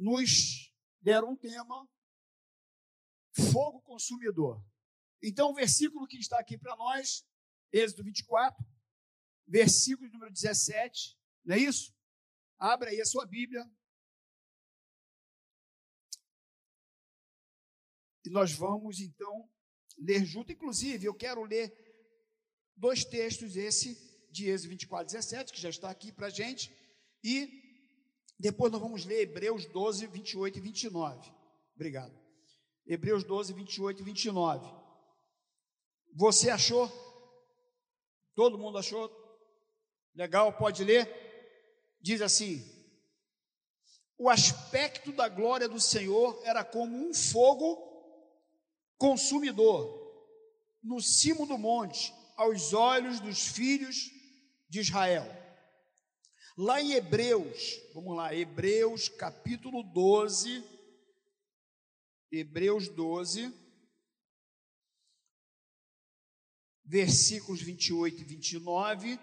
nos deram um tema: fogo consumidor. Então, o versículo que está aqui para nós, Êxodo 24, versículo número 17, não é isso? Abra aí a sua Bíblia. E nós vamos então ler junto. Inclusive, eu quero ler dois textos, esse de Êxodo 24, 17, que já está aqui para a gente, e depois nós vamos ler Hebreus 12, 28 e 29. Obrigado. Hebreus 12, 28 e 29. Você achou? Todo mundo achou? Legal, pode ler? Diz assim: O aspecto da glória do Senhor era como um fogo consumidor no cimo do monte, aos olhos dos filhos de Israel. Lá em Hebreus, vamos lá, Hebreus capítulo 12, Hebreus 12, versículos 28 e 29,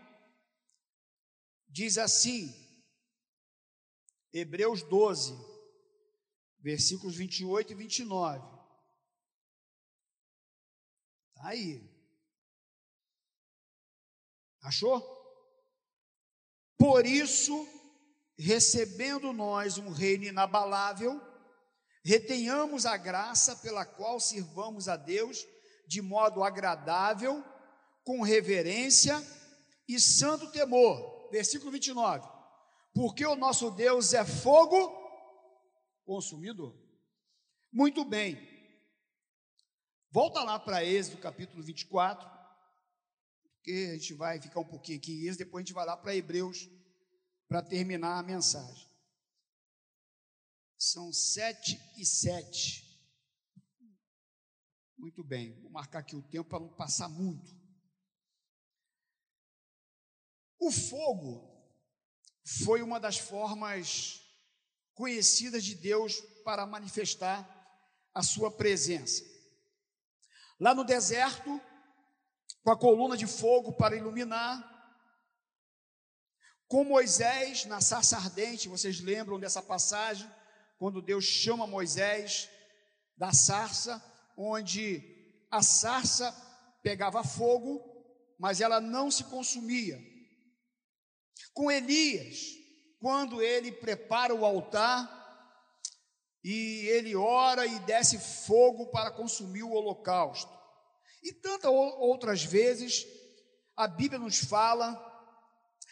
diz assim, Hebreus 12, versículos 28 e 29. Está aí. Achou? Por isso, recebendo nós um reino inabalável, retenhamos a graça pela qual sirvamos a Deus de modo agradável com reverência e santo temor. Versículo 29. Porque o nosso Deus é fogo consumidor. Muito bem. Volta lá para Êxodo capítulo 24, porque a gente vai ficar um pouquinho aqui em Êxodo, depois a gente vai lá para Hebreus para terminar a mensagem. São sete e sete. Muito bem, vou marcar aqui o tempo para não passar muito. O fogo foi uma das formas conhecidas de Deus para manifestar a sua presença. Lá no deserto, com a coluna de fogo para iluminar, com Moisés na sarça ardente, vocês lembram dessa passagem, quando Deus chama Moisés da sarça, onde a sarça pegava fogo, mas ela não se consumia. Com Elias, quando ele prepara o altar e ele ora e desce fogo para consumir o holocausto. E tantas outras vezes a Bíblia nos fala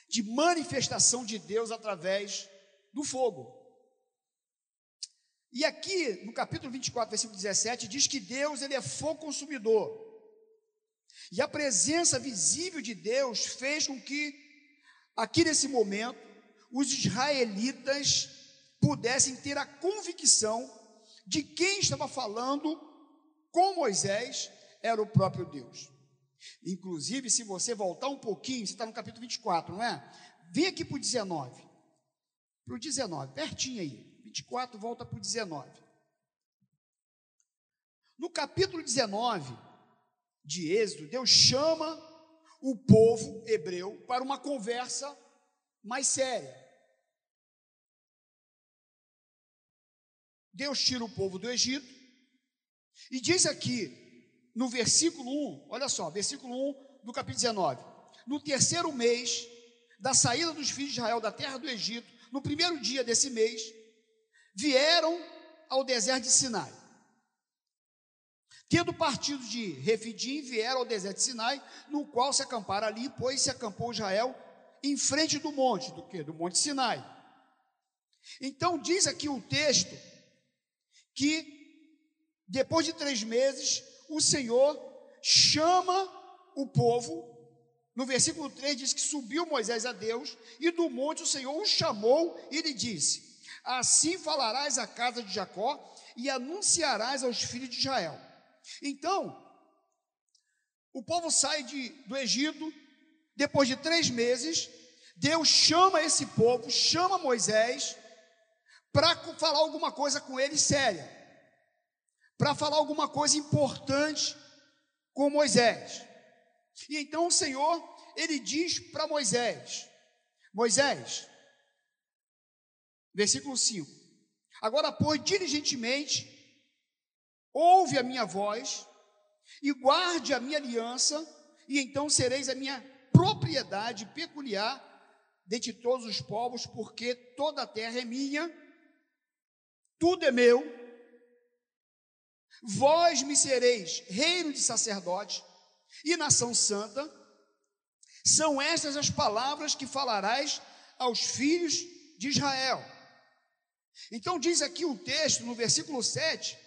de manifestação de Deus através do fogo. E aqui, no capítulo 24, versículo 17, diz que Deus ele é fogo consumidor. E a presença visível de Deus fez com que aqui nesse momento, os israelitas pudessem ter a convicção de quem estava falando com Moisés era o próprio Deus. Inclusive, se você voltar um pouquinho, você está no capítulo 24, não é? Vem aqui para o 19. Para o 19, pertinho aí. 24, volta para o 19. No capítulo 19 de Êxodo, Deus chama o povo hebreu para uma conversa mais séria. Deus tira o povo do Egito e diz aqui no versículo 1, olha só, versículo 1 do capítulo 19: No terceiro mês da saída dos filhos de Israel da terra do Egito, no primeiro dia desse mês, vieram ao deserto de Sinai. Tendo partido de Refidim, vieram ao deserto de Sinai, no qual se acamparam ali, pois se acampou Israel em frente do monte, do que? Do monte Sinai. Então diz aqui o texto que depois de três meses, o Senhor chama o povo. No versículo 3 diz que subiu Moisés a Deus, e do monte o Senhor o chamou e lhe disse: Assim falarás à casa de Jacó e anunciarás aos filhos de Israel então, o povo sai de, do Egito, depois de três meses, Deus chama esse povo, chama Moisés, para falar alguma coisa com ele séria, para falar alguma coisa importante com Moisés. E então o Senhor, ele diz para Moisés: Moisés, versículo 5: Agora, pois, diligentemente, ouve a minha voz e guarde a minha aliança, e então sereis a minha propriedade peculiar dentre todos os povos, porque toda a terra é minha, tudo é meu. Vós me sereis reino de sacerdote e nação santa. São estas as palavras que falarás aos filhos de Israel. Então diz aqui o texto, no versículo 7,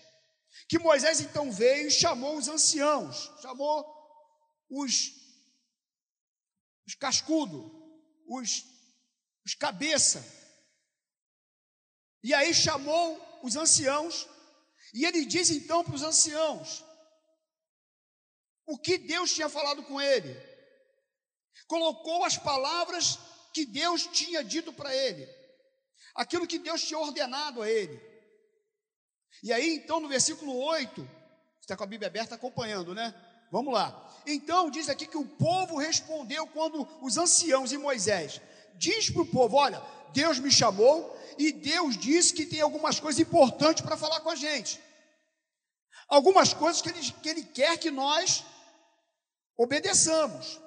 que Moisés então veio e chamou os anciãos, chamou os, os cascudo, os, os cabeça. E aí chamou os anciãos, e ele diz então para os anciãos o que Deus tinha falado com ele. Colocou as palavras que Deus tinha dito para ele, aquilo que Deus tinha ordenado a ele. E aí, então, no versículo 8, está com a Bíblia aberta acompanhando, né? Vamos lá. Então, diz aqui que o povo respondeu quando os anciãos e Moisés diz para o povo: Olha, Deus me chamou e Deus disse que tem algumas coisas importantes para falar com a gente. Algumas coisas que ele, que ele quer que nós obedeçamos.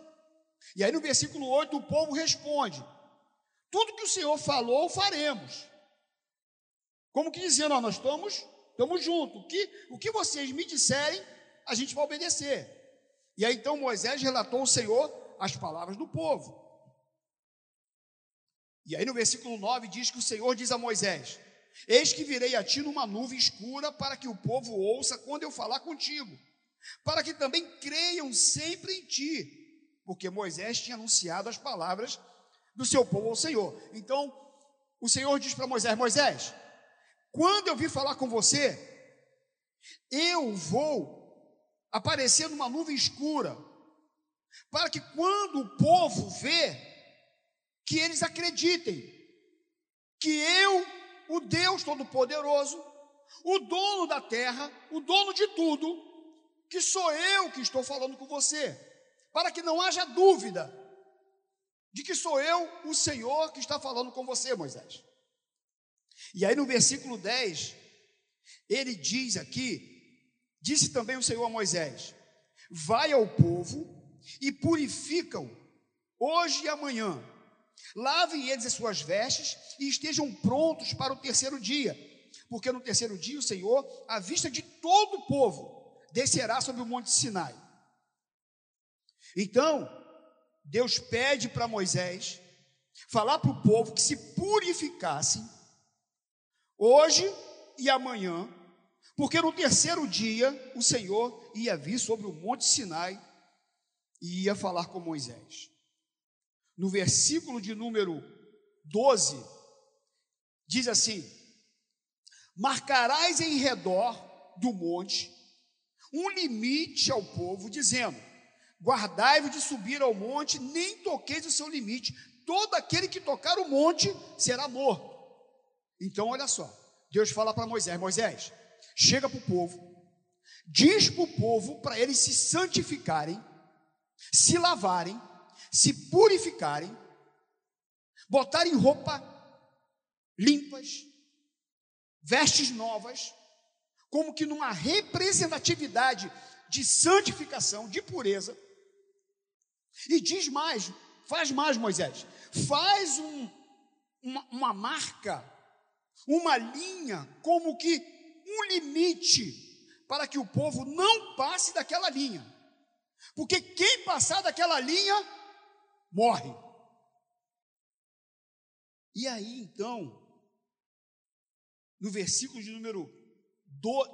E aí no versículo 8 o povo responde: Tudo que o Senhor falou, faremos. Como que dizendo, ó, nós estamos, estamos juntos. O que, o que vocês me disserem, a gente vai obedecer. E aí então Moisés relatou ao Senhor as palavras do povo. E aí no versículo 9 diz que o Senhor diz a Moisés: Eis que virei a ti numa nuvem escura para que o povo ouça quando eu falar contigo, para que também creiam sempre em ti, porque Moisés tinha anunciado as palavras do seu povo ao Senhor. Então, o Senhor diz para Moisés: Moisés, quando eu vir falar com você, eu vou aparecer numa nuvem escura, para que quando o povo vê, que eles acreditem que eu, o Deus Todo-Poderoso, o dono da terra, o dono de tudo, que sou eu que estou falando com você, para que não haja dúvida de que sou eu, o Senhor, que está falando com você, Moisés. E aí no versículo 10, ele diz aqui: disse também o Senhor a Moisés: Vai ao povo e purifica-o hoje e amanhã Lavem eles as suas vestes e estejam prontos para o terceiro dia, porque no terceiro dia o Senhor, à vista de todo o povo, descerá sobre o monte Sinai. Então, Deus pede para Moisés falar para o povo que se purificassem hoje e amanhã, porque no terceiro dia o Senhor ia vir sobre o monte Sinai e ia falar com Moisés no versículo de número 12, diz assim: Marcarás em redor do monte um limite ao povo, dizendo: Guardai-vos de subir ao monte, nem toqueis o seu limite. Todo aquele que tocar o monte será morto. Então, olha só, Deus fala para Moisés: Moisés, chega para o povo, diz para o povo para eles se santificarem, se lavarem se purificarem, botarem roupa limpas, vestes novas, como que numa representatividade de santificação, de pureza. E diz mais, faz mais, Moisés, faz um, uma, uma marca, uma linha, como que um limite, para que o povo não passe daquela linha. Porque quem passar daquela linha morre. E aí então, no versículo de número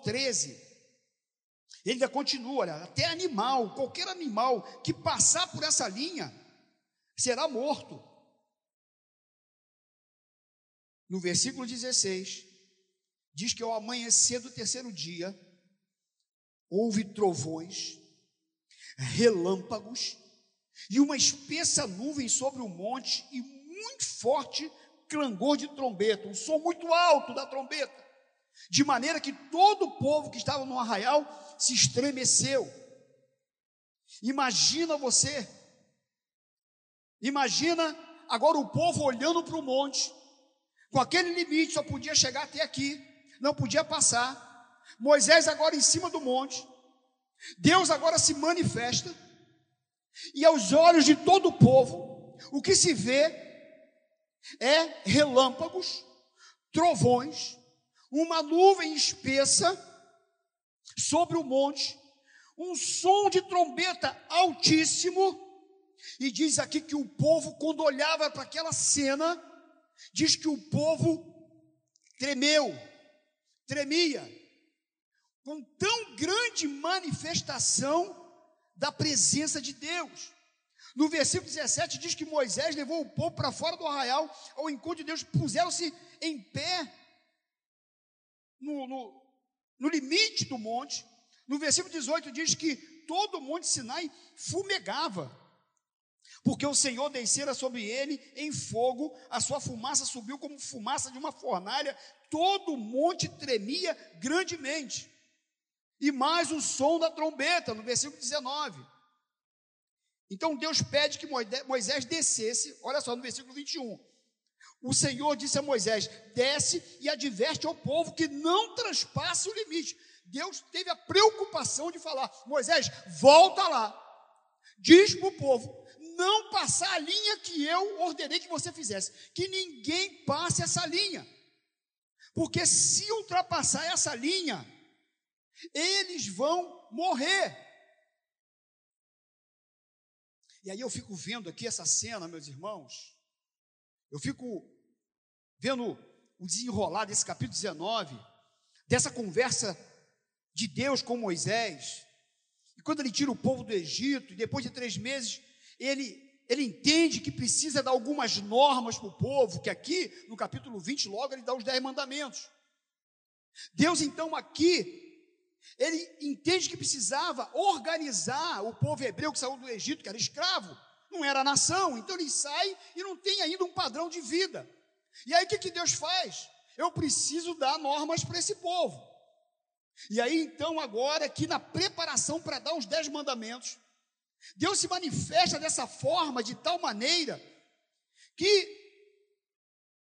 13, ele ainda continua, olha, até animal, qualquer animal que passar por essa linha será morto. No versículo 16, diz que ao amanhecer do terceiro dia, houve trovões, relâmpagos e uma espessa nuvem sobre o monte e muito forte clangor de trombeta, um som muito alto da trombeta, de maneira que todo o povo que estava no arraial se estremeceu. Imagina você, imagina agora o povo olhando para o monte, Com aquele limite só podia chegar até aqui, não podia passar. Moisés agora em cima do monte. Deus agora se manifesta. E aos olhos de todo o povo, o que se vê é relâmpagos, trovões, uma nuvem espessa sobre o monte, um som de trombeta altíssimo, e diz aqui que o povo, quando olhava para aquela cena, diz que o povo tremeu, tremia, com tão grande manifestação da presença de Deus. No versículo 17 diz que Moisés levou o povo para fora do arraial ao encontro de Deus, puseram-se em pé no, no, no limite do monte. No versículo 18 diz que todo o monte Sinai fumegava, porque o Senhor descera sobre ele em fogo, a sua fumaça subiu como fumaça de uma fornalha, todo o monte tremia grandemente. E mais o som da trombeta, no versículo 19. Então Deus pede que Moisés descesse, olha só no versículo 21. O Senhor disse a Moisés: desce e adverte ao povo que não transpasse o limite. Deus teve a preocupação de falar: Moisés, volta lá, diz para o povo, não passar a linha que eu ordenei que você fizesse, que ninguém passe essa linha, porque se ultrapassar essa linha, eles vão morrer. E aí eu fico vendo aqui essa cena, meus irmãos, eu fico vendo o desenrolar desse capítulo 19, dessa conversa de Deus com Moisés, e quando ele tira o povo do Egito, e depois de três meses, ele, ele entende que precisa dar algumas normas para o povo, que aqui, no capítulo 20, logo ele dá os dez mandamentos. Deus, então, aqui, ele entende que precisava organizar o povo hebreu que saiu do Egito, que era escravo, não era nação, então ele sai e não tem ainda um padrão de vida. E aí o que, que Deus faz? Eu preciso dar normas para esse povo. E aí então, agora, aqui na preparação para dar os dez mandamentos, Deus se manifesta dessa forma, de tal maneira, que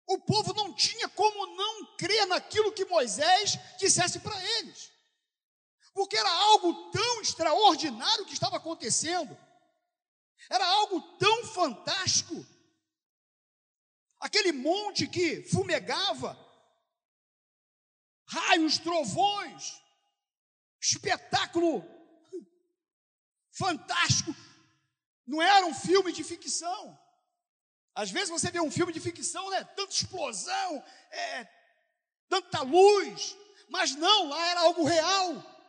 o povo não tinha como não crer naquilo que Moisés dissesse para eles porque era algo tão extraordinário que estava acontecendo, era algo tão fantástico. Aquele monte que fumegava, raios, trovões, espetáculo fantástico. Não era um filme de ficção. Às vezes você vê um filme de ficção, né? Tanta explosão, é, tanta luz, mas não, lá era algo real.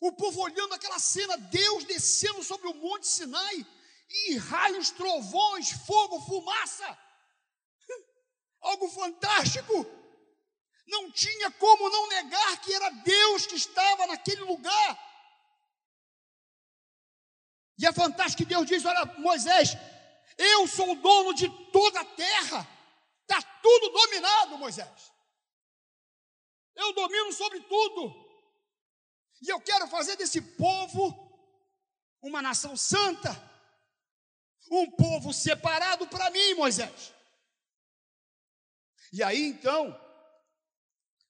O povo olhando aquela cena, Deus descendo sobre o monte Sinai, e raios, trovões, fogo, fumaça. Algo fantástico. Não tinha como não negar que era Deus que estava naquele lugar. E é fantástico que Deus diz: Olha, Moisés, eu sou o dono de toda a terra, está tudo dominado, Moisés. Eu domino sobre tudo. E eu quero fazer desse povo uma nação santa, um povo separado para mim, Moisés. E aí então,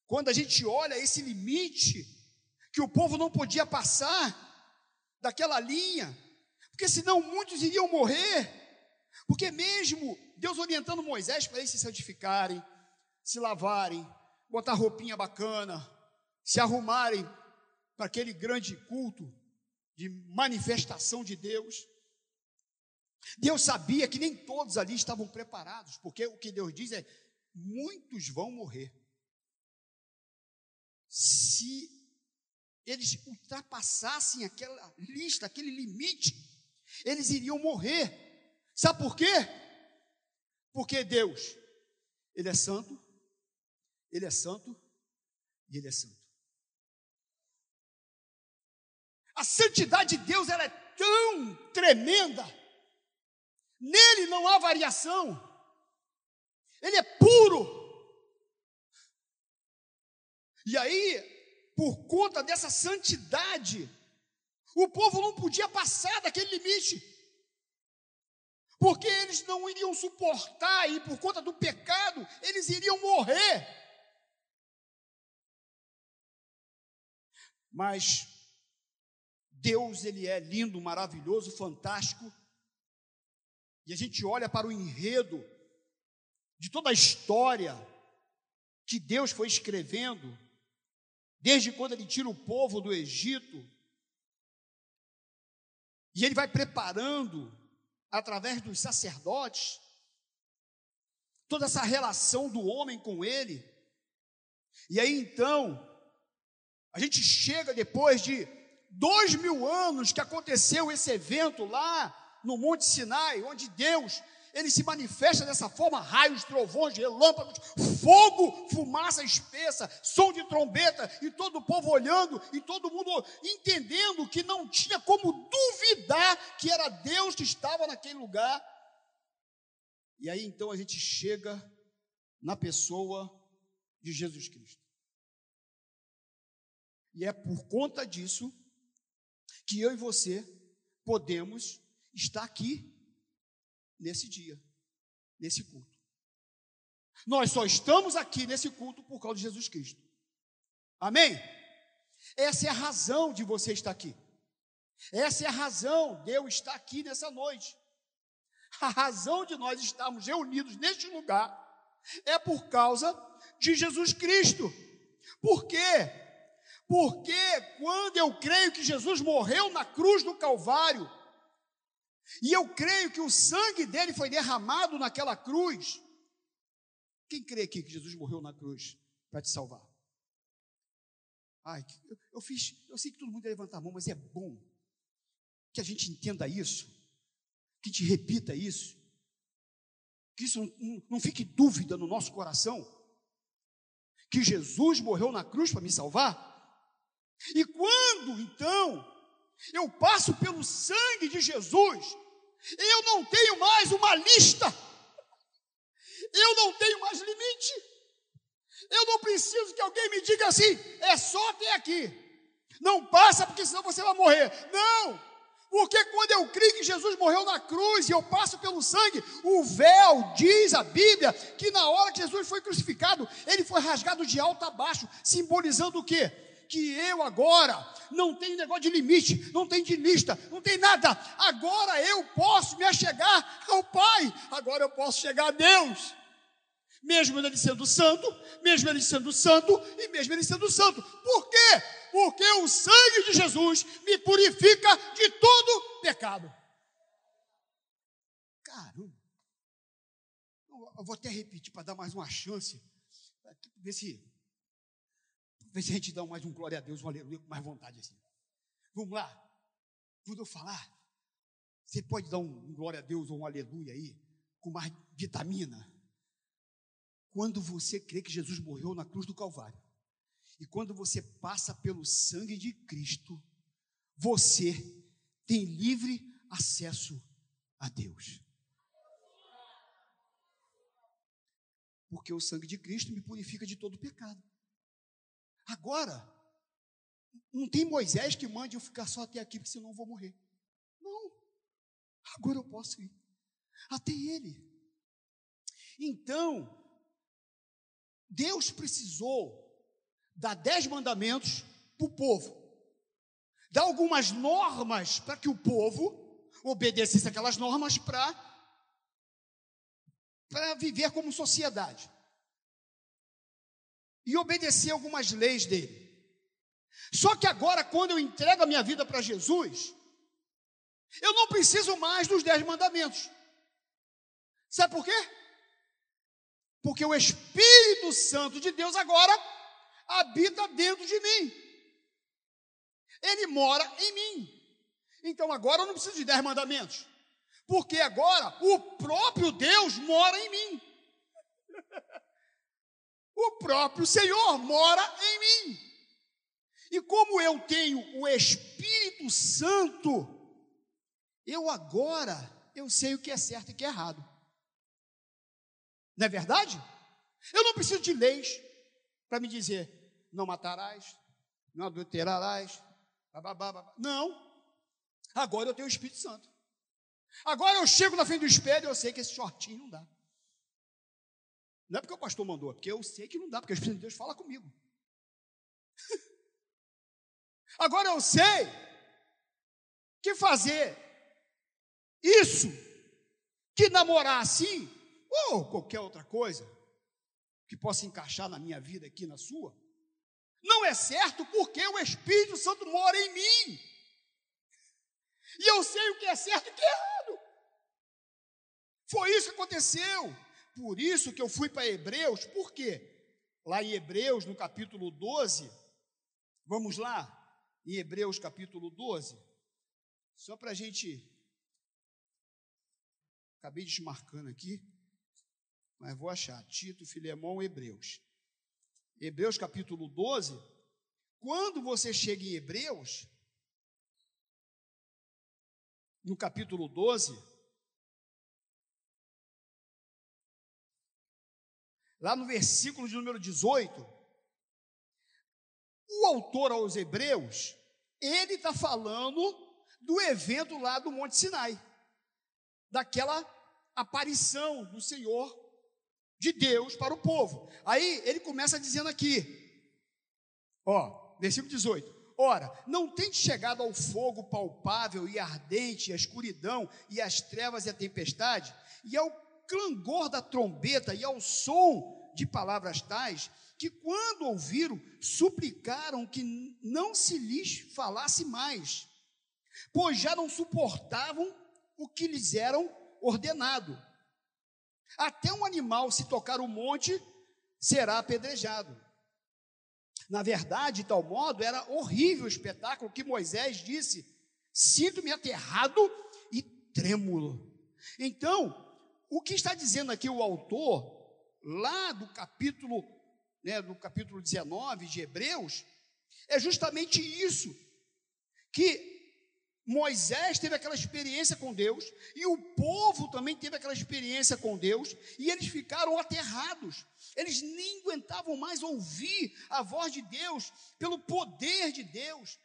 quando a gente olha esse limite, que o povo não podia passar daquela linha, porque senão muitos iriam morrer, porque mesmo Deus orientando Moisés para eles se santificarem, se lavarem, botar roupinha bacana, se arrumarem para aquele grande culto de manifestação de Deus. Deus sabia que nem todos ali estavam preparados, porque o que Deus diz é: muitos vão morrer. Se eles ultrapassassem aquela lista, aquele limite, eles iriam morrer. Sabe por quê? Porque Deus, Ele é santo, Ele é santo e Ele é santo. A santidade de Deus ela é tão tremenda. Nele não há variação. Ele é puro. E aí, por conta dessa santidade, o povo não podia passar daquele limite. Porque eles não iriam suportar e por conta do pecado, eles iriam morrer. Mas Deus, ele é lindo, maravilhoso, fantástico. E a gente olha para o enredo de toda a história que Deus foi escrevendo, desde quando ele tira o povo do Egito, e ele vai preparando, através dos sacerdotes, toda essa relação do homem com ele. E aí então, a gente chega depois de dois mil anos que aconteceu esse evento lá no Monte Sinai, onde Deus ele se manifesta dessa forma: raios, trovões, relâmpagos, fogo, fumaça espessa, som de trombeta, e todo o povo olhando, e todo mundo entendendo que não tinha como duvidar que era Deus que estava naquele lugar. E aí então a gente chega na pessoa de Jesus Cristo. E é por conta disso que eu e você podemos estar aqui nesse dia, nesse culto. Nós só estamos aqui nesse culto por causa de Jesus Cristo. Amém? Essa é a razão de você estar aqui. Essa é a razão de eu estar aqui nessa noite. A razão de nós estarmos reunidos neste lugar é por causa de Jesus Cristo. Por quê? Porque quando eu creio que Jesus morreu na cruz do Calvário, e eu creio que o sangue dele foi derramado naquela cruz. Quem crê aqui que Jesus morreu na cruz para te salvar? Ai, eu, eu, fiz, eu sei que todo mundo vai levantar a mão, mas é bom que a gente entenda isso, que te repita isso, que isso não, não, não fique dúvida no nosso coração, que Jesus morreu na cruz para me salvar. E quando então eu passo pelo sangue de Jesus, eu não tenho mais uma lista, eu não tenho mais limite, eu não preciso que alguém me diga assim, é só até aqui, não passa porque senão você vai morrer. Não, porque quando eu creio que Jesus morreu na cruz e eu passo pelo sangue, o véu diz a Bíblia que na hora que Jesus foi crucificado, ele foi rasgado de alto a baixo, simbolizando o quê? Que eu agora não tenho negócio de limite, não tem de lista, não tem nada. Agora eu posso me achegar ao Pai, agora eu posso chegar a Deus. Mesmo ele sendo santo, mesmo ele sendo santo e mesmo ele sendo santo. Por quê? Porque o sangue de Jesus me purifica de todo pecado. Caramba. Eu vou até repetir para dar mais uma chance. Ver se Vê se a gente dá mais um glória a Deus, um aleluia com mais vontade assim. Vamos lá. Quando eu falar, você pode dar um, um glória a Deus ou um aleluia aí, com mais vitamina. Quando você crê que Jesus morreu na cruz do Calvário, e quando você passa pelo sangue de Cristo, você tem livre acesso a Deus. Porque o sangue de Cristo me purifica de todo pecado. Agora, não tem Moisés que mande eu ficar só até aqui, porque senão eu vou morrer. Não. Agora eu posso ir até ele. Então, Deus precisou dar dez mandamentos para o povo, dar algumas normas para que o povo obedecesse aquelas normas para viver como sociedade e obedecer algumas leis dele. Só que agora, quando eu entrego a minha vida para Jesus, eu não preciso mais dos dez mandamentos. Sabe por quê? Porque o Espírito Santo de Deus agora habita dentro de mim. Ele mora em mim. Então agora eu não preciso de dez mandamentos. Porque agora o próprio Deus mora em mim. O próprio Senhor mora em mim. E como eu tenho o Espírito Santo, eu agora eu sei o que é certo e o que é errado. Não é verdade? Eu não preciso de leis para me dizer não matarás, não adulterarás, babá, babá. Não. Agora eu tenho o Espírito Santo. Agora eu chego na frente do espelho e eu sei que esse shortinho não dá. Não é porque o pastor mandou, é porque eu sei que não dá, porque o Espírito de Deus fala comigo. Agora eu sei que fazer isso, que namorar assim, ou qualquer outra coisa que possa encaixar na minha vida aqui, na sua, não é certo porque o Espírito Santo mora em mim. E eu sei o que é certo e o que é errado. Foi isso que aconteceu. Por isso que eu fui para Hebreus, por quê? Lá em Hebreus, no capítulo 12, vamos lá, em Hebreus capítulo 12, só para a gente. Acabei desmarcando aqui, mas vou achar. Tito, Filemão, Hebreus. Hebreus capítulo 12. Quando você chega em Hebreus, no capítulo 12, lá no versículo de número 18, o autor aos Hebreus, ele está falando do evento lá do Monte Sinai, daquela aparição do Senhor, de Deus para o povo. Aí ele começa dizendo aqui, ó, versículo 18: Ora, não tente chegado ao fogo palpável e ardente, à escuridão, e às trevas e à tempestade, e ao clangor da trombeta, e ao som de palavras tais, que quando ouviram, suplicaram que não se lhes falasse mais, pois já não suportavam o que lhes eram ordenado. Até um animal, se tocar o monte, será apedrejado. Na verdade, de tal modo, era horrível o espetáculo que Moisés disse: Sinto-me aterrado e trêmulo. Então, o que está dizendo aqui o autor, lá do capítulo, né, do capítulo 19 de Hebreus, é justamente isso, que Moisés teve aquela experiência com Deus, e o povo também teve aquela experiência com Deus, e eles ficaram aterrados, eles nem aguentavam mais ouvir a voz de Deus, pelo poder de Deus,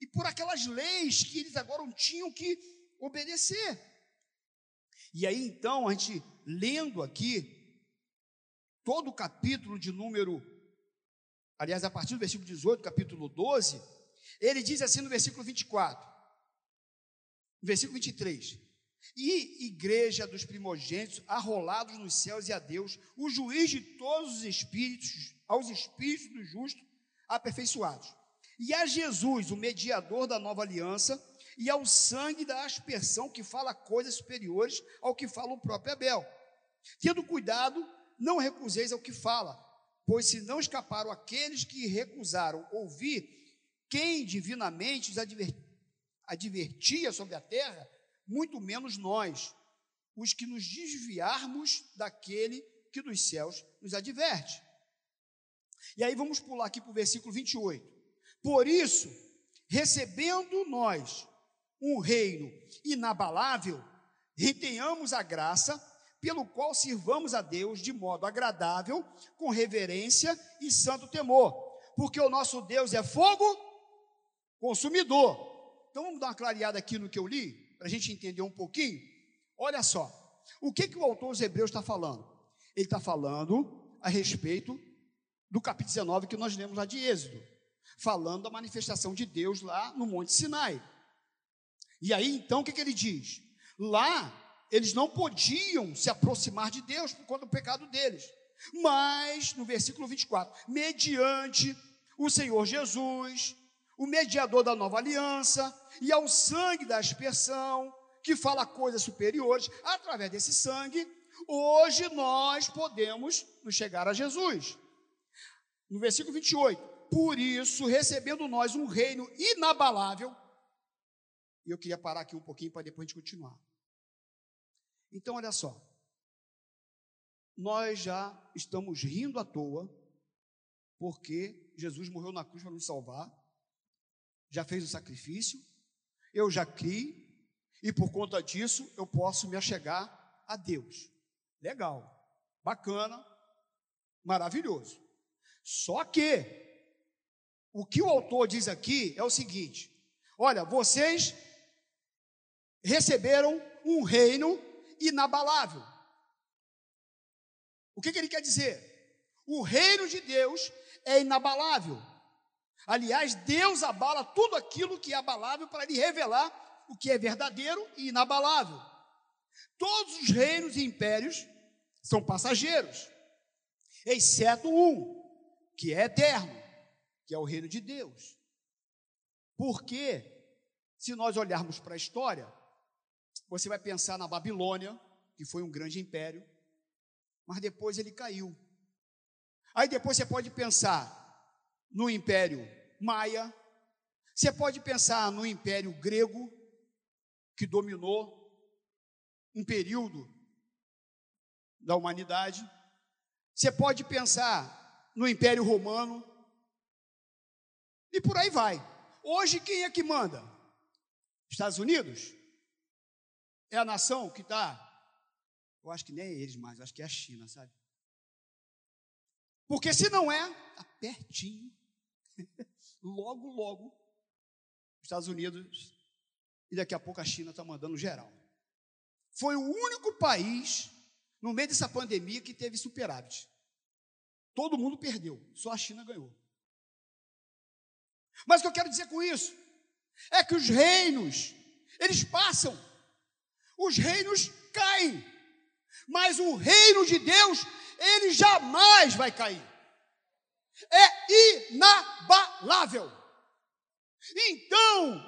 e por aquelas leis que eles agora tinham que obedecer. E aí então, a gente lendo aqui, todo o capítulo de número, aliás, a partir do versículo 18, capítulo 12, ele diz assim no versículo 24: Versículo 23. E igreja dos primogênitos, arrolados nos céus e a Deus, o juiz de todos os espíritos, aos espíritos dos justos aperfeiçoados. E a Jesus, o mediador da nova aliança, e ao sangue da aspersão que fala coisas superiores ao que fala o próprio Abel. Tendo cuidado, não recuseis ao que fala, pois se não escaparam aqueles que recusaram ouvir quem divinamente os advertia sobre a terra, muito menos nós, os que nos desviarmos daquele que dos céus nos adverte. E aí vamos pular aqui para o versículo 28. Por isso, recebendo nós um reino inabalável, retenhamos a graça pelo qual sirvamos a Deus de modo agradável, com reverência e santo temor, porque o nosso Deus é fogo consumidor. Então vamos dar uma clareada aqui no que eu li, para a gente entender um pouquinho. Olha só, o que, que o autor dos Hebreus está falando? Ele está falando a respeito do capítulo 19 que nós lemos lá de Êxodo, falando da manifestação de Deus lá no Monte Sinai. E aí então o que, que ele diz? Lá eles não podiam se aproximar de Deus por conta do pecado deles. Mas, no versículo 24, mediante o Senhor Jesus, o mediador da nova aliança, e ao sangue da aspersão, que fala coisas superiores, através desse sangue, hoje nós podemos nos chegar a Jesus. No versículo 28, por isso, recebendo nós um reino inabalável, e eu queria parar aqui um pouquinho para depois a gente continuar. Então, olha só, nós já estamos rindo à toa, porque Jesus morreu na cruz para nos salvar, já fez o sacrifício, eu já criei, e por conta disso eu posso me achegar a Deus. Legal, bacana, maravilhoso. Só que, o que o autor diz aqui é o seguinte: olha, vocês receberam um reino inabalável. O que, que ele quer dizer? O reino de Deus é inabalável. Aliás, Deus abala tudo aquilo que é abalável para lhe revelar o que é verdadeiro e inabalável. Todos os reinos e impérios são passageiros, exceto um, que é eterno, que é o reino de Deus. Porque, se nós olharmos para a história, você vai pensar na Babilônia, que foi um grande império, mas depois ele caiu. Aí depois você pode pensar no Império Maia, você pode pensar no Império Grego, que dominou um período da humanidade. Você pode pensar no Império Romano. E por aí vai. Hoje quem é que manda? Estados Unidos? É a nação que está. Eu acho que nem é eles mais, acho que é a China, sabe? Porque se não é, está pertinho. logo, logo, Estados Unidos e daqui a pouco a China está mandando geral. Foi o único país, no meio dessa pandemia, que teve superávit. Todo mundo perdeu, só a China ganhou. Mas o que eu quero dizer com isso é que os reinos, eles passam, os reinos caem, mas o reino de Deus, ele jamais vai cair. É inabalável. Então,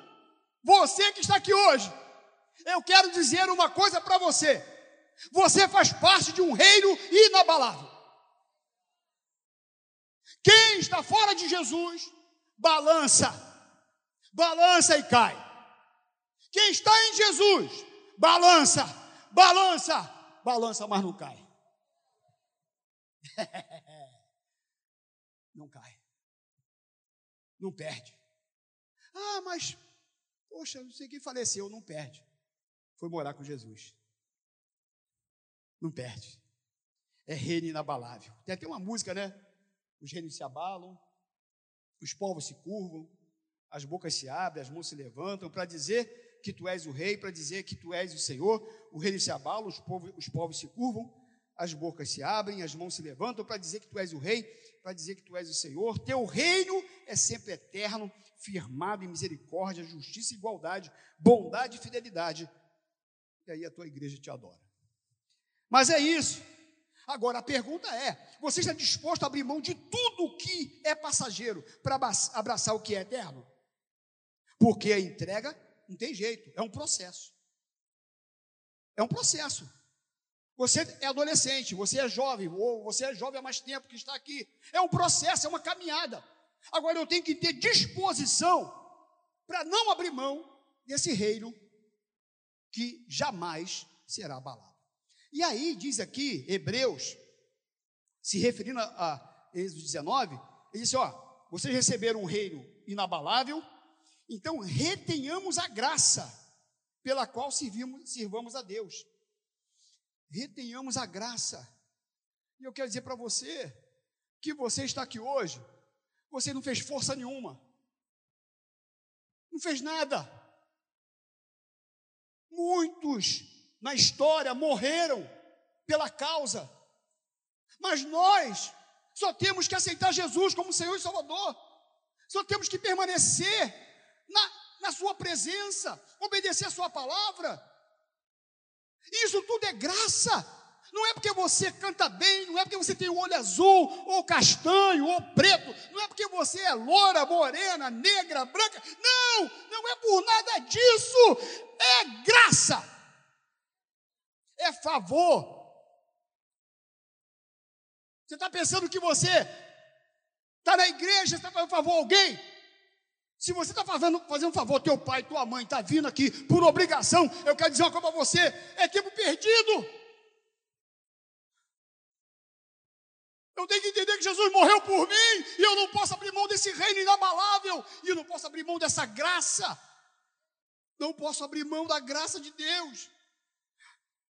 você que está aqui hoje, eu quero dizer uma coisa para você. Você faz parte de um reino inabalável. Quem está fora de Jesus, balança, balança e cai. Quem está em Jesus, balança, balança, balança, mas não cai. não cai. Não perde. Ah, mas Poxa, não sei quem faleceu, não perde. Foi morar com Jesus. Não perde. É reino inabalável. Tem até uma música, né? Os reinos se abalam, os povos se curvam, as bocas se abrem, as mãos se levantam para dizer que tu és o rei, para dizer que tu és o Senhor. O reino se abala, os povos, os povos se curvam, as bocas se abrem, as mãos se levantam para dizer que tu és o rei, para dizer que tu és o Senhor. Teu reino é sempre eterno, firmado em misericórdia, justiça igualdade, bondade e fidelidade. E aí a tua igreja te adora. Mas é isso. Agora a pergunta é: você está disposto a abrir mão de tudo o que é passageiro para abraçar o que é eterno? Porque a entrega não tem jeito, é um processo. É um processo. Você é adolescente, você é jovem, ou você é jovem há mais tempo que está aqui. É um processo, é uma caminhada. Agora eu tenho que ter disposição para não abrir mão desse reino que jamais será abalado. E aí diz aqui, Hebreus, se referindo a, Êxodo 19, ele disse: Ó, vocês receberam um reino inabalável, então retenhamos a graça pela qual servimos, sirvamos a Deus. Retenhamos a graça. E eu quero dizer para você que você está aqui hoje você não fez força nenhuma. Não fez nada. Muitos na história morreram pela causa. Mas nós só temos que aceitar Jesus como Senhor e Salvador. Só temos que permanecer na, na Sua presença, obedecer a Sua palavra. Isso tudo é graça. Não é porque você canta bem, não é porque você tem o olho azul, ou castanho, ou preto, não é porque você é loura, morena, negra, branca. Não, não é por nada disso. É graça, é favor. Você está pensando que você está na igreja, está fazendo favor a alguém? Se você está fazendo, fazendo um favor, teu pai, tua mãe está vindo aqui por obrigação, eu quero dizer uma coisa para você: é tempo perdido. Eu tenho que entender que Jesus morreu por mim e eu não posso abrir mão desse reino inabalável e eu não posso abrir mão dessa graça. Não posso abrir mão da graça de Deus.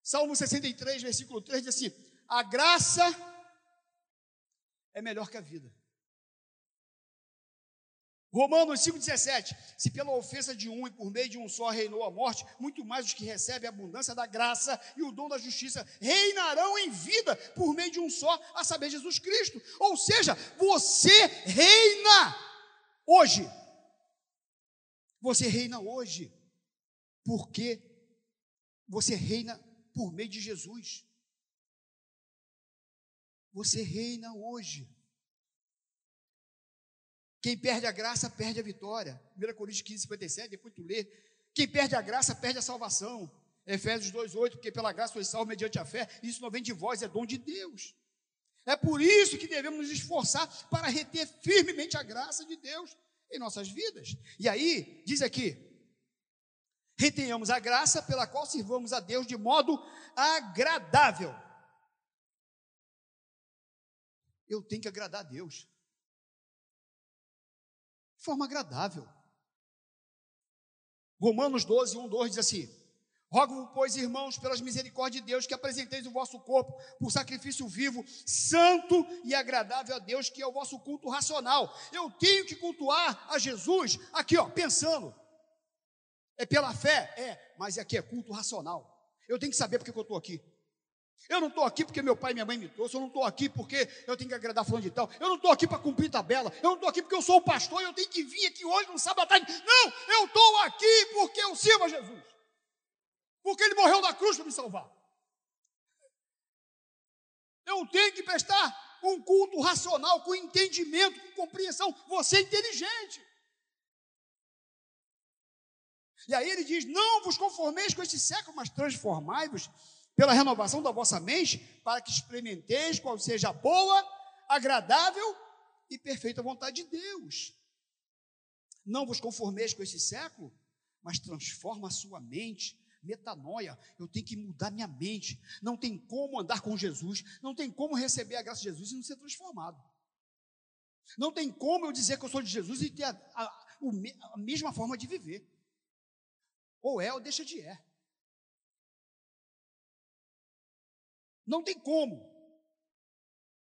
Salmo 63, versículo 3 diz assim: A graça é melhor que a vida. Romanos 5,17: Se pela ofensa de um e por meio de um só reinou a morte, muito mais os que recebem a abundância da graça e o dom da justiça reinarão em vida por meio de um só, a saber, Jesus Cristo. Ou seja, você reina hoje. Você reina hoje, porque você reina por meio de Jesus. Você reina hoje. Quem perde a graça, perde a vitória. 1 Coríntios 15, 57, depois tu lê. Quem perde a graça, perde a salvação. Efésios 2, 8, porque pela graça foi salvo mediante a fé. Isso não vem de vós, é dom de Deus. É por isso que devemos nos esforçar para reter firmemente a graça de Deus em nossas vidas. E aí, diz aqui: retenhamos a graça pela qual sirvamos a Deus de modo agradável. Eu tenho que agradar a Deus de forma agradável. Romanos 12, 1, 2 diz assim: Rogo, pois, irmãos, pelas misericórdias de Deus, que apresenteis o vosso corpo por sacrifício vivo, santo e agradável a Deus, que é o vosso culto racional. Eu tenho que cultuar a Jesus, aqui, ó, pensando. É pela fé? É, mas aqui é culto racional. Eu tenho que saber porque eu estou aqui. Eu não estou aqui porque meu pai e minha mãe me trouxeram, eu não estou aqui porque eu tenho que agradar fulano de tal, eu não estou aqui para cumprir tabela, eu não estou aqui porque eu sou o pastor e eu tenho que vir aqui hoje no sábado à tarde. Não, eu estou aqui porque eu sirvo a Jesus. Porque ele morreu na cruz para me salvar. Eu tenho que prestar um culto racional, com entendimento, com compreensão. Você é inteligente. E aí ele diz: Não vos conformeis com este século, mas transformai-vos pela renovação da vossa mente, para que experimenteis qual seja a boa, agradável e perfeita vontade de Deus. Não vos conformeis com esse século, mas transforma a sua mente. Metanoia, eu tenho que mudar minha mente. Não tem como andar com Jesus, não tem como receber a graça de Jesus e não ser transformado. Não tem como eu dizer que eu sou de Jesus e ter a, a, a mesma forma de viver. Ou é ou deixa de é. Não tem como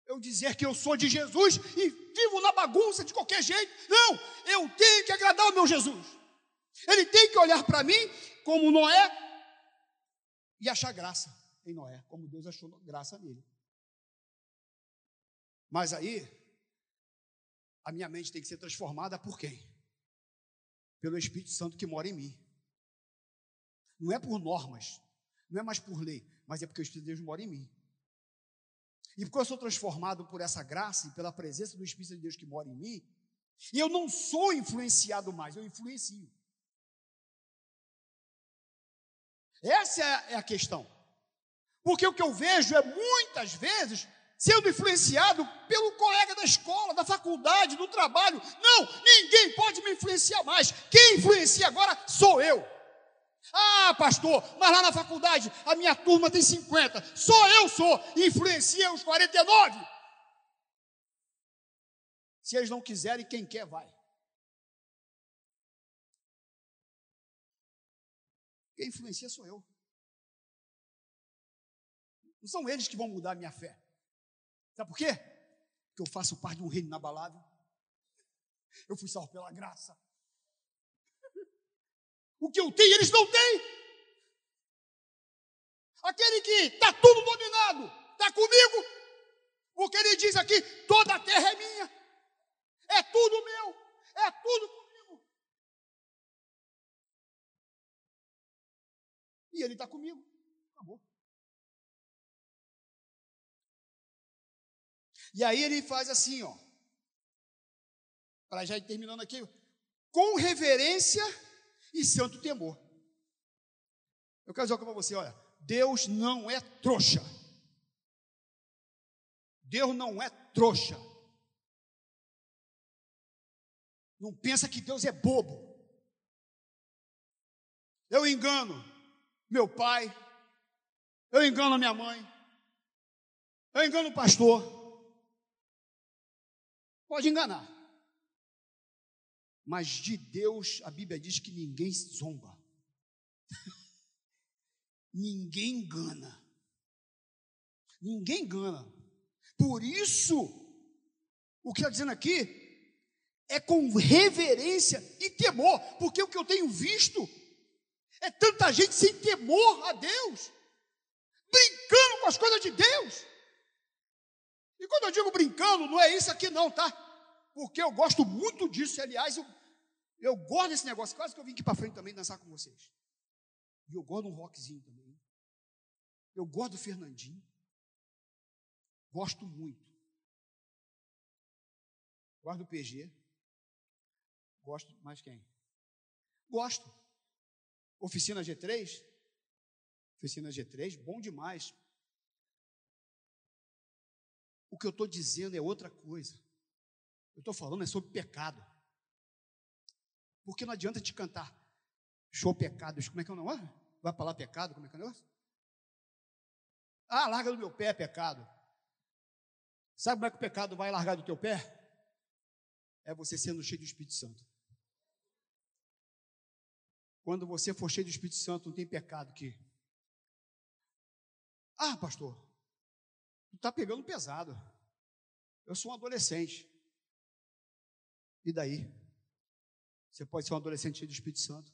eu dizer que eu sou de Jesus e vivo na bagunça de qualquer jeito. Não, eu tenho que agradar o meu Jesus. Ele tem que olhar para mim como Noé e achar graça em Noé, como Deus achou graça nele. Mas aí, a minha mente tem que ser transformada por quem? Pelo Espírito Santo que mora em mim. Não é por normas, não é mais por lei, mas é porque o Espírito de Deus mora em mim. E porque eu sou transformado por essa graça e pela presença do Espírito de Deus que mora em mim, e eu não sou influenciado mais, eu influencio. Essa é a questão. Porque o que eu vejo é muitas vezes sendo influenciado pelo colega da escola, da faculdade, do trabalho. Não, ninguém pode me influenciar mais. Quem influencia agora sou eu. Ah, pastor, mas lá na faculdade a minha turma tem 50, só eu sou, influencia os 49. Se eles não quiserem, quem quer vai. Quem influencia sou eu. Não são eles que vão mudar a minha fé. Sabe por quê? Porque eu faço parte de um reino inabalável. Eu fui salvo pela graça. O que eu tenho, eles não têm. Aquele que está tudo dominado, está comigo. Porque ele diz aqui: toda a terra é minha, é tudo meu, é tudo comigo. E ele está comigo. Acabou. E aí ele faz assim, ó. Para já ir terminando aqui, com reverência e santo temor. Eu quero dizer para você, olha, Deus não é trouxa. Deus não é trouxa. Não pensa que Deus é bobo. Eu engano meu pai, eu engano a minha mãe, eu engano o pastor. Pode enganar. Mas de Deus, a Bíblia diz que ninguém zomba. ninguém engana. Ninguém engana. Por isso, o que está dizendo aqui é com reverência e temor, porque o que eu tenho visto é tanta gente sem temor a Deus, brincando com as coisas de Deus. E quando eu digo brincando, não é isso aqui não, tá? Porque eu gosto muito disso, aliás, eu, eu gosto desse negócio, quase que eu vim aqui para frente também dançar com vocês. E eu gosto de um rockzinho também. Eu gosto do Fernandinho. Gosto muito. Gosto do PG. Gosto mais quem? Gosto. Oficina G3. Oficina G3, bom demais. O que eu estou dizendo é outra coisa. Eu estou falando é sobre pecado. Porque não adianta te cantar show pecados. Como é que é o negócio? Vai falar pecado? Como é que é o negócio? Ah, larga do meu pé, pecado. Sabe como é que o pecado vai largar do teu pé? É você sendo cheio do Espírito Santo. Quando você for cheio do Espírito Santo, não tem pecado que. Ah, pastor, tu está pegando pesado. Eu sou um adolescente. E daí? Você pode ser um adolescente cheio do Espírito Santo.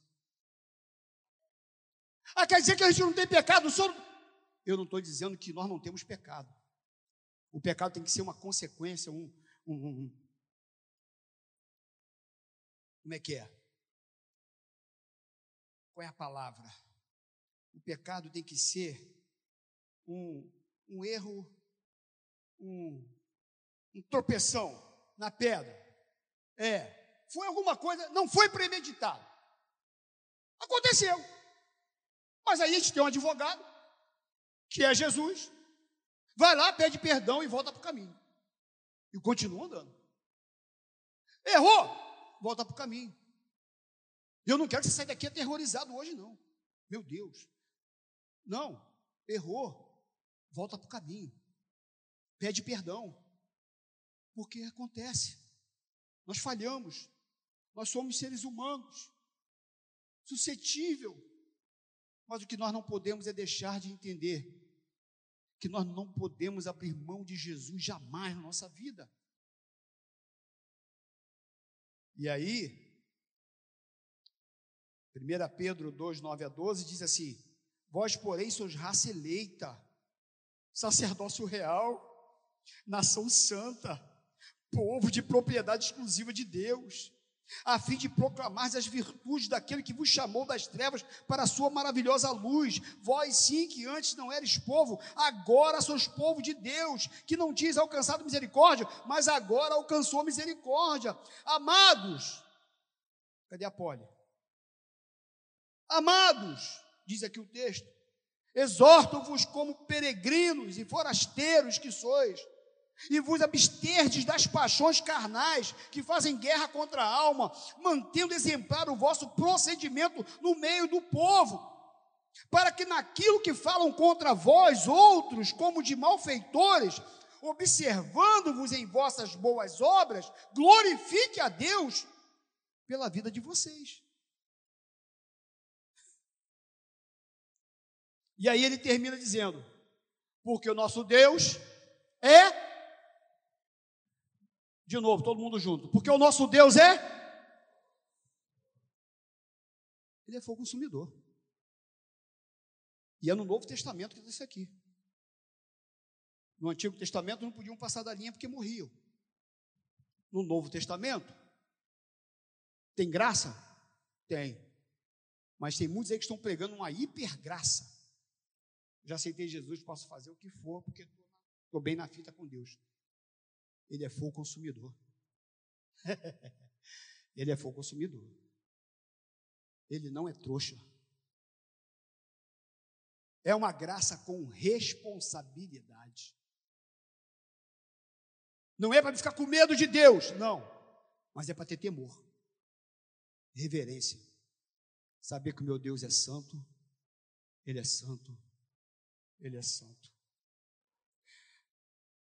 Ah, quer dizer que a gente não tem pecado? Eu não estou dizendo que nós não temos pecado. O pecado tem que ser uma consequência, um, um, um, Como é que é? Qual é a palavra? O pecado tem que ser um, um erro, um, um tropeção na pedra. É, foi alguma coisa, não foi premeditado. Aconteceu. Mas aí a gente tem um advogado, que é Jesus, vai lá, pede perdão e volta para o caminho. E continua andando. Errou, volta para o caminho. Eu não quero que você saia daqui aterrorizado hoje, não. Meu Deus. Não, errou, volta para o caminho. Pede perdão. Porque acontece. Nós falhamos. Nós somos seres humanos. Suscetível. Mas o que nós não podemos é deixar de entender que nós não podemos abrir mão de Jesus jamais na nossa vida. E aí, 1 Pedro 2, 9 a 12 diz assim: Vós, porém, sois raça eleita, sacerdócio real, nação santa, povo de propriedade exclusiva de Deus, a fim de proclamar as virtudes daquele que vos chamou das trevas para a sua maravilhosa luz. Vós sim que antes não eres povo, agora sois povo de Deus, que não tinhas alcançado misericórdia, mas agora alcançou misericórdia. Amados, cadê a pole? Amados, diz aqui o texto, exorto-vos como peregrinos e forasteiros que sois, e vos absterdes das paixões carnais que fazem guerra contra a alma, mantendo exemplar o vosso procedimento no meio do povo, para que naquilo que falam contra vós outros, como de malfeitores, observando-vos em vossas boas obras, glorifique a Deus pela vida de vocês. E aí ele termina dizendo: porque o nosso Deus é. De novo, todo mundo junto. Porque o nosso Deus é. Ele é fogo consumidor. E é no Novo Testamento que isso aqui. No Antigo Testamento não podiam passar da linha porque morriam. No Novo Testamento, tem graça? Tem. Mas tem muitos aí que estão pregando uma hipergraça. Já aceitei Jesus, posso fazer o que for, porque estou bem na fita com Deus. Ele é fogo consumidor. Ele é fogo consumidor. Ele não é trouxa. É uma graça com responsabilidade. Não é para ficar com medo de Deus, não. Mas é para ter temor, reverência. Saber que o meu Deus é santo, Ele é santo ele é santo.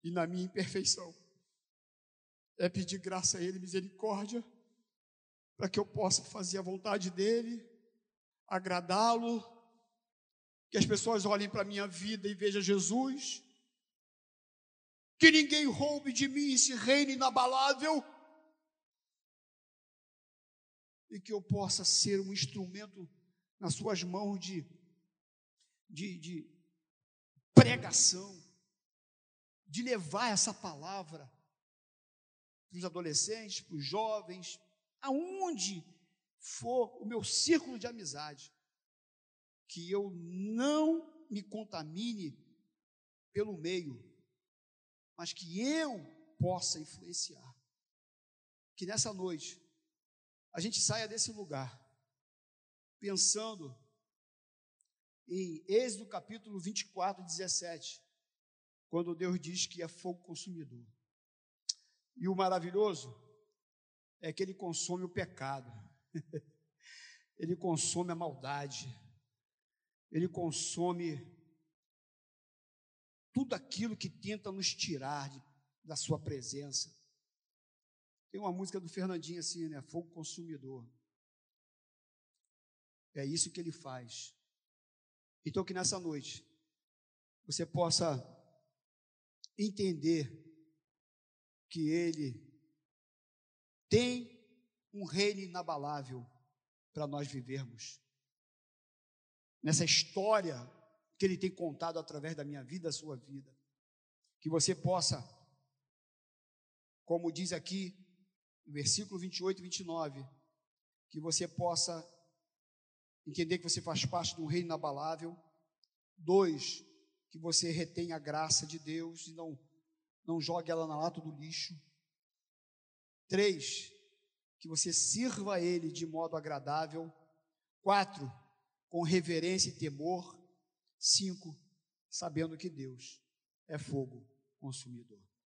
E na minha imperfeição, é pedir graça a Ele, misericórdia, para que eu possa fazer a vontade dEle, agradá-lo, que as pessoas olhem para a minha vida e vejam Jesus, que ninguém roube de mim esse reino inabalável, e que eu possa ser um instrumento nas Suas mãos de, de, de pregação, de levar essa palavra para os adolescentes, para os jovens, aonde for o meu círculo de amizade, que eu não me contamine pelo meio, mas que eu possa influenciar. Que nessa noite a gente saia desse lugar pensando em Êxodo capítulo 24, 17, quando Deus diz que é fogo consumidor. E o maravilhoso é que ele consome o pecado, ele consome a maldade, ele consome tudo aquilo que tenta nos tirar de, da sua presença. Tem uma música do Fernandinho assim, né? Fogo consumidor. É isso que ele faz. Então, que nessa noite você possa entender que ele tem um reino inabalável para nós vivermos. Nessa história que ele tem contado através da minha vida, da sua vida. Que você possa, como diz aqui, no versículo 28 e 29, que você possa entender que você faz parte de um reino inabalável. Dois, que você retém a graça de Deus e não, não jogue ela na lata do lixo. Três, que você sirva a Ele de modo agradável. Quatro, com reverência e temor. Cinco, sabendo que Deus é fogo consumidor.